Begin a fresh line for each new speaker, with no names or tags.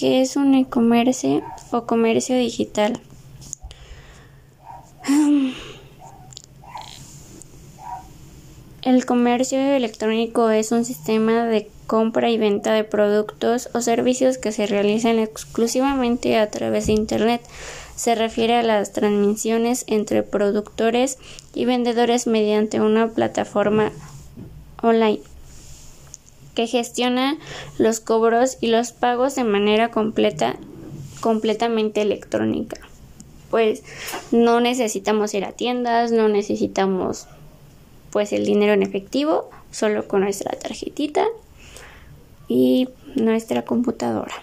¿Qué es un e-commerce o comercio digital? El comercio electrónico es un sistema de compra y venta de productos o servicios que se realizan exclusivamente a través de Internet. Se refiere a las transmisiones entre productores y vendedores mediante una plataforma online que gestiona los cobros y los pagos de manera completa, completamente electrónica. Pues no necesitamos ir a tiendas, no necesitamos pues el dinero en efectivo, solo con nuestra tarjetita y nuestra computadora.